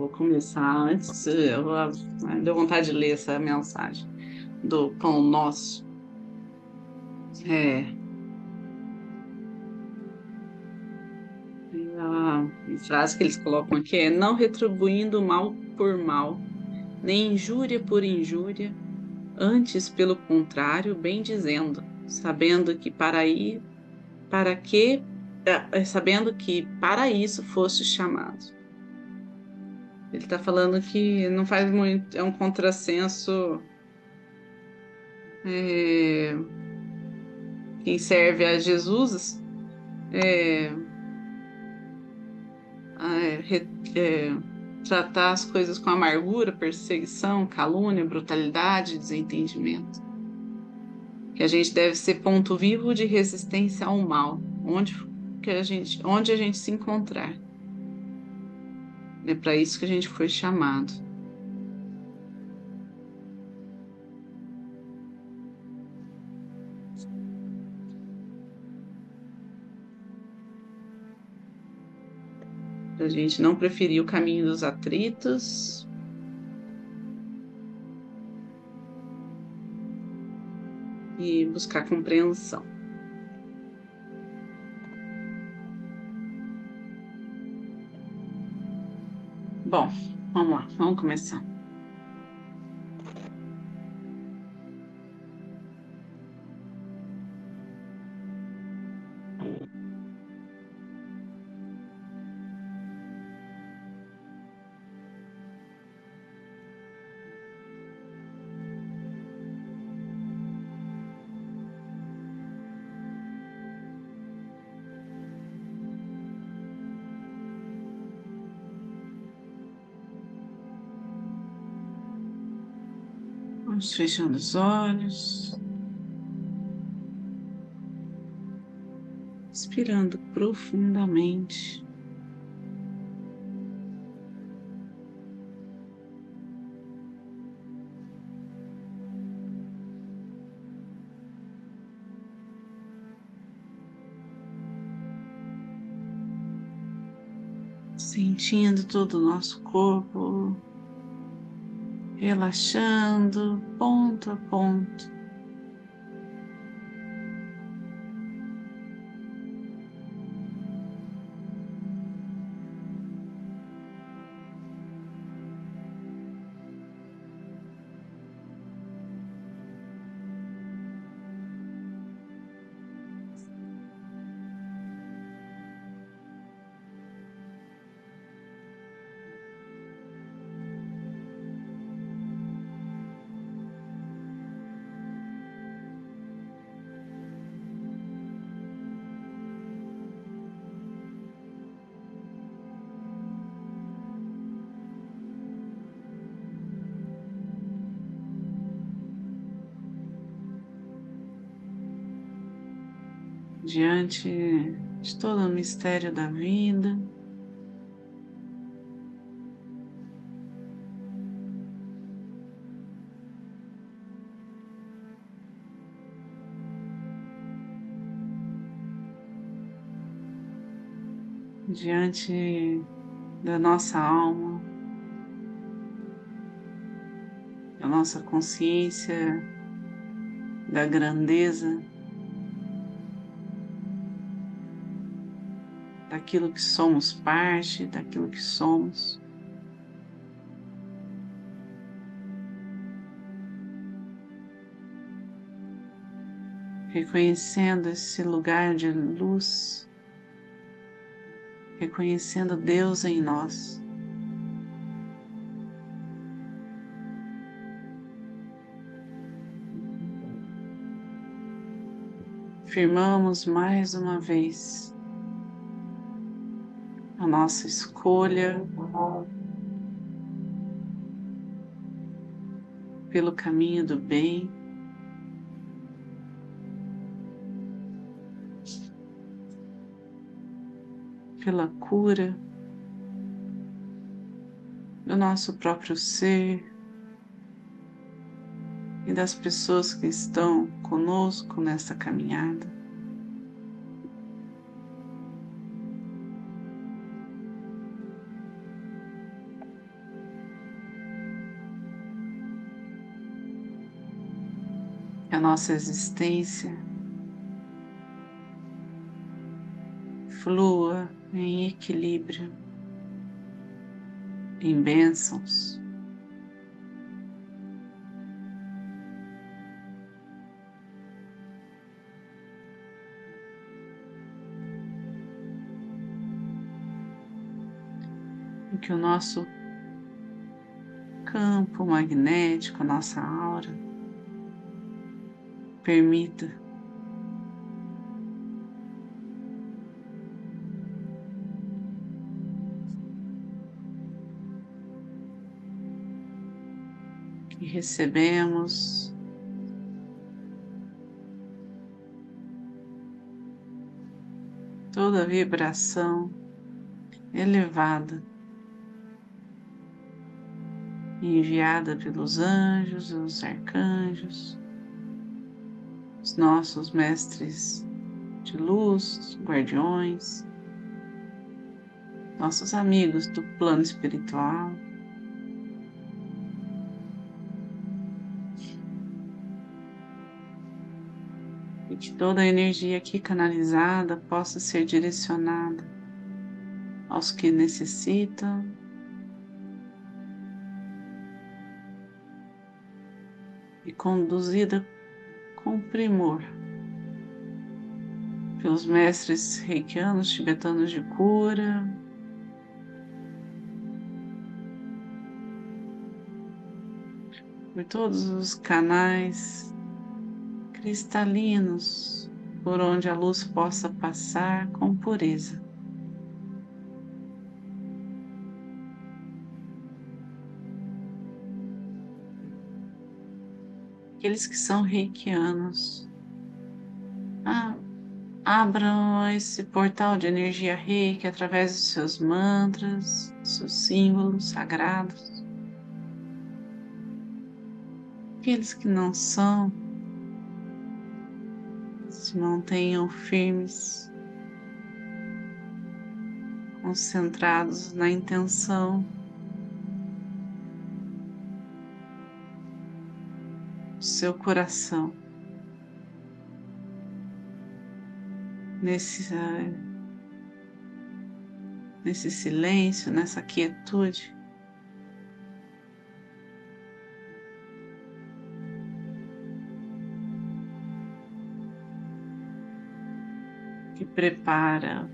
vou começar antes, eu vou, deu vontade de ler essa mensagem do Pão Nosso. É. A frase que eles colocam aqui é: não retribuindo mal por mal, nem injúria por injúria, antes, pelo contrário, bem dizendo, sabendo que para ir, para que, é, sabendo que para isso foste chamado. Ele está falando que não faz muito, é um contrassenso. É, quem serve a Jesus é, é, tratar as coisas com amargura, perseguição, calúnia, brutalidade, desentendimento. Que a gente deve ser ponto vivo de resistência ao mal, onde, que a, gente, onde a gente se encontrar. É para isso que a gente foi chamado. A gente não preferir o caminho dos atritos. E buscar compreensão. Bom, vamos lá, vamos começar. Vamos fechando os olhos. Inspirando profundamente. Sentindo todo o nosso corpo relaxando ponto a ponto. Diante de todo o mistério da vida. Diante da nossa alma, da nossa consciência, da grandeza daquilo que somos parte, daquilo que somos. Reconhecendo esse lugar de luz, reconhecendo Deus em nós. Firmamos mais uma vez a nossa escolha pelo caminho do bem. Pela cura do nosso próprio ser e das pessoas que estão conosco nessa caminhada. Nossa existência flua em equilíbrio, em bênçãos. Em que o nosso campo magnético, a nossa aura, permita. Que recebemos. Toda vibração elevada. Enviada pelos anjos, os arcanjos, os nossos mestres de luz, guardiões, nossos amigos do plano espiritual. E que toda a energia aqui canalizada possa ser direcionada aos que necessitam e conduzida com primor pelos mestres reikianos tibetanos de cura, por todos os canais cristalinos por onde a luz possa passar com pureza. Aqueles que são reikianos. Ah, abram esse portal de energia reiki através dos seus mantras, seus símbolos sagrados. Aqueles que não são, se mantenham firmes, concentrados na intenção seu coração. Nesse, nesse silêncio, nessa quietude. Que prepara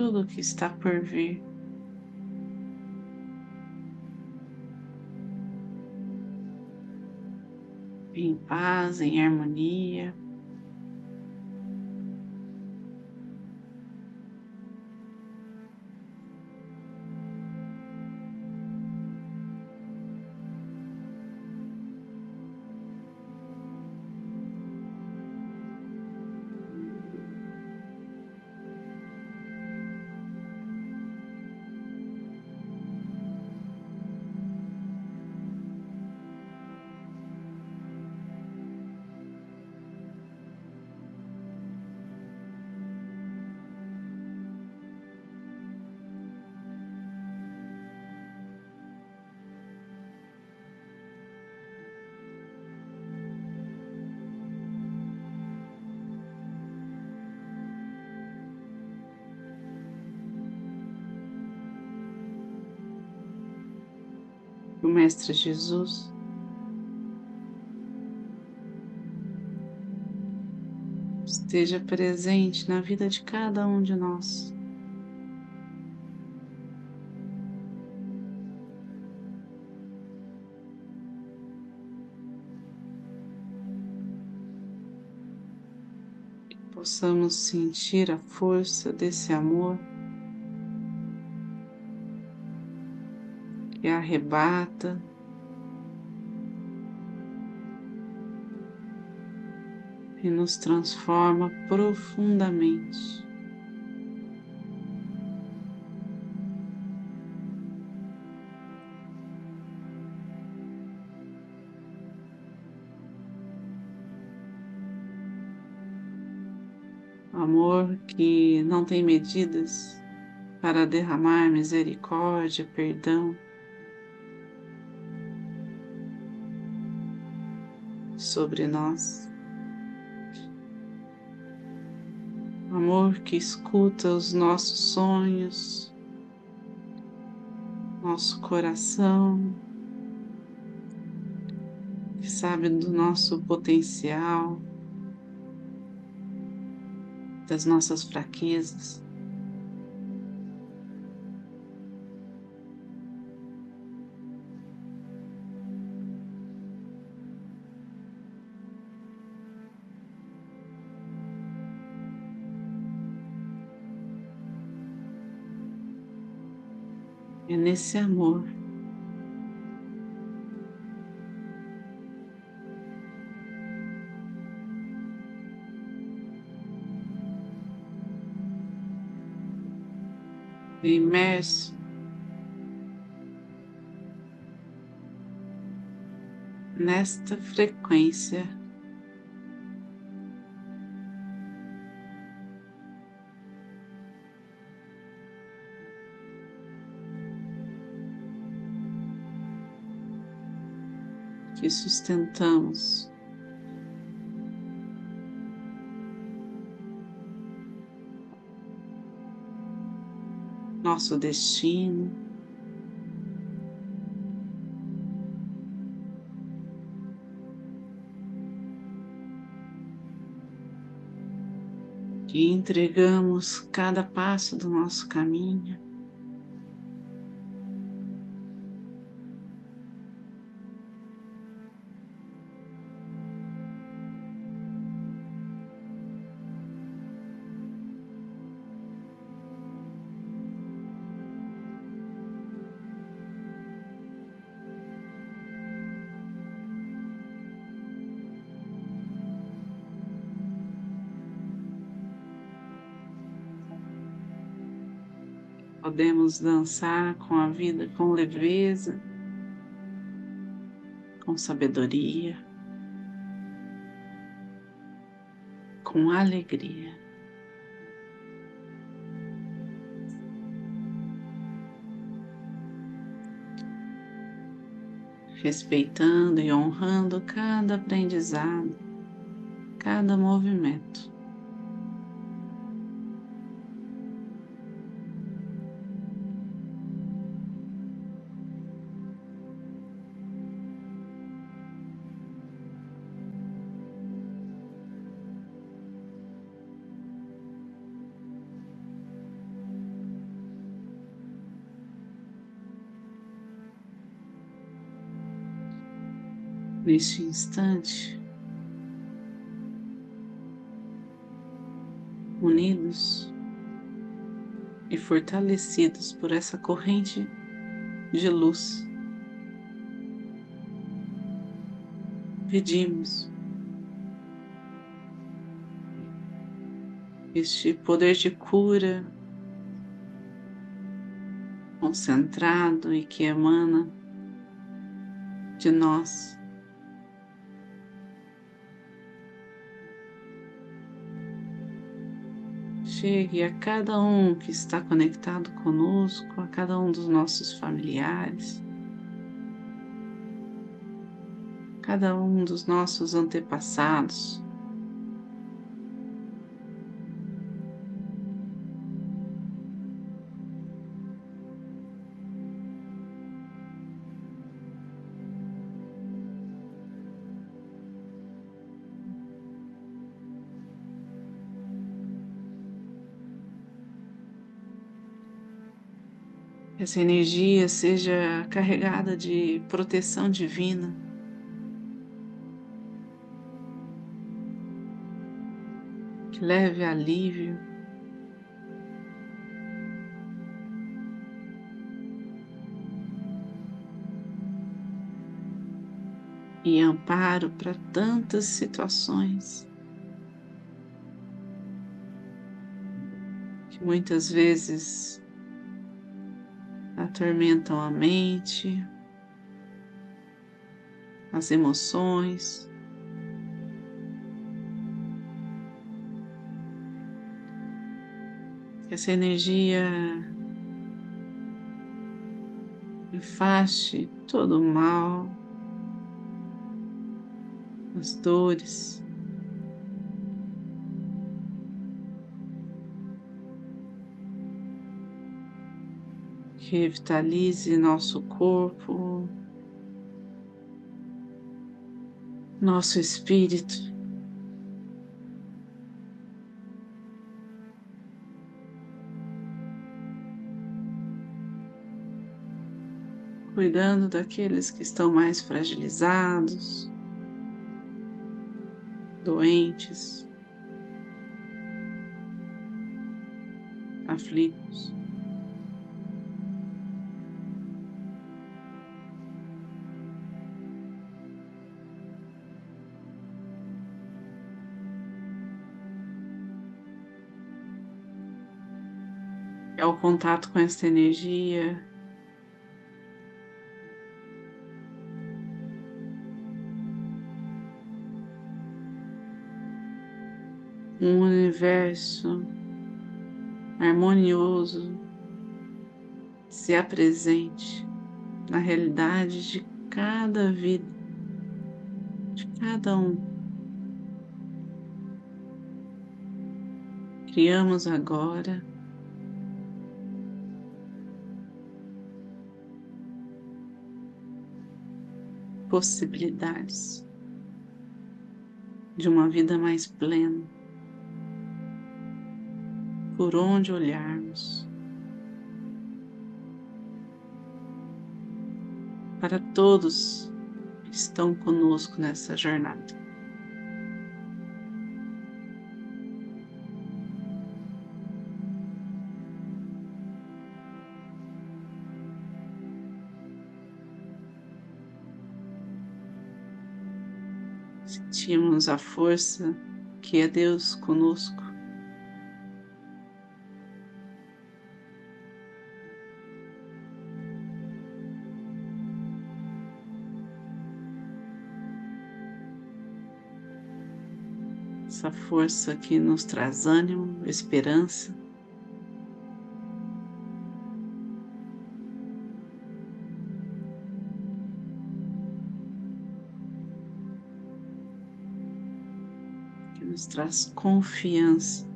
tudo que está por vir. Em paz, em harmonia. Mestre Jesus. Esteja presente na vida de cada um de nós. Possamos sentir a força desse amor que arrebata. E nos transforma profundamente. Amor que não tem medidas para derramar misericórdia, perdão. Sobre nós. Amor que escuta os nossos sonhos, nosso coração, que sabe do nosso potencial, das nossas fraquezas. É nesse amor. Imerso nesta frequência que sustentamos. Nosso destino, que entregamos cada passo do nosso caminho. Podemos dançar com a vida com leveza, com sabedoria, com alegria. Respeitando e honrando cada aprendizado, cada movimento. Neste instante, unidos e fortalecidos por essa corrente de luz. Pedimos este poder de cura concentrado e que emana de nós chegue a cada um que está conectado conosco, a cada um dos nossos familiares, cada um dos nossos antepassados. Essa energia seja carregada de proteção divina. Que leve alívio. E amparo para tantas situações. que muitas vezes atormentam a mente, as emoções. Que essa energia afaste todo o mal, as dores. Revitalize nosso corpo, nosso espírito. Cuidando daqueles que estão mais fragilizados, doentes, aflitos. Contato com essa energia. Um universo harmonioso se apresente na realidade de cada vida, de cada um. Criamos agora possibilidades de uma vida mais plena, por onde olharmos, para todos que estão conosco nessa jornada. Sentimos a força que é Deus conosco. Essa força que nos traz ânimo, esperança. Nos traz confiança.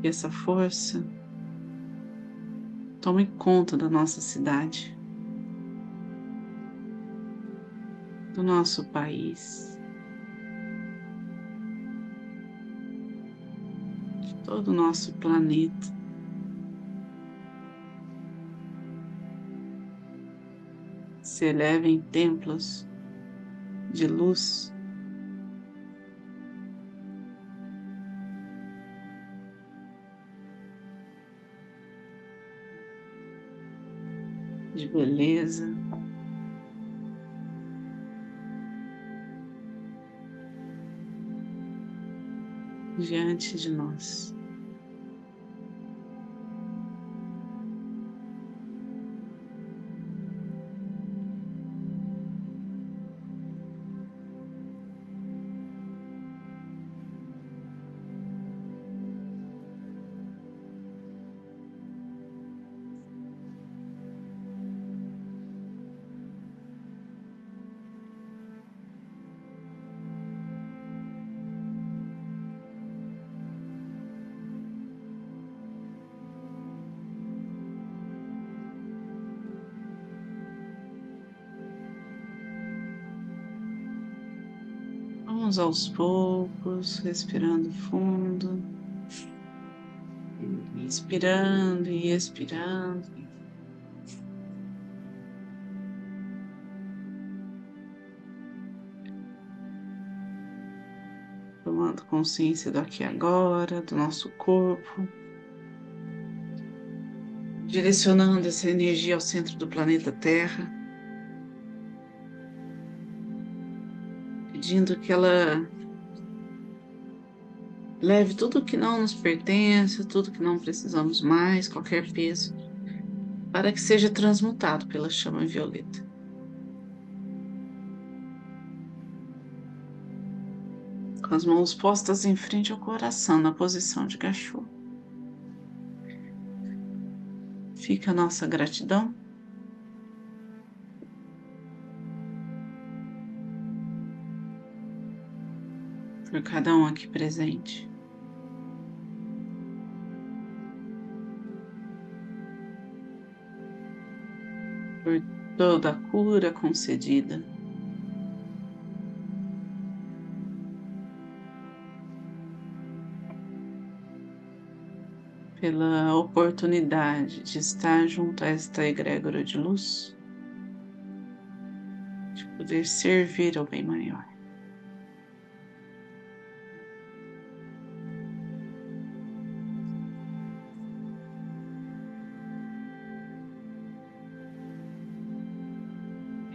E essa força tome conta da nossa cidade, do nosso país. Todo o nosso planeta. Se eleva em templos de luz. De beleza. diante de nós. Vamos aos poucos, respirando fundo, inspirando e expirando. Tomando consciência do aqui e agora, do nosso corpo, direcionando essa energia ao centro do planeta Terra. Pedindo que ela leve tudo que não nos pertence, tudo que não precisamos mais, qualquer peso para que seja transmutado pela chama violeta. Com as mãos postas em frente ao coração, na posição de cachorro. Fica a nossa gratidão. Por cada um aqui presente. Por toda a cura concedida. pela oportunidade de estar junto a esta egrégora de luz, de poder servir ao bem maior.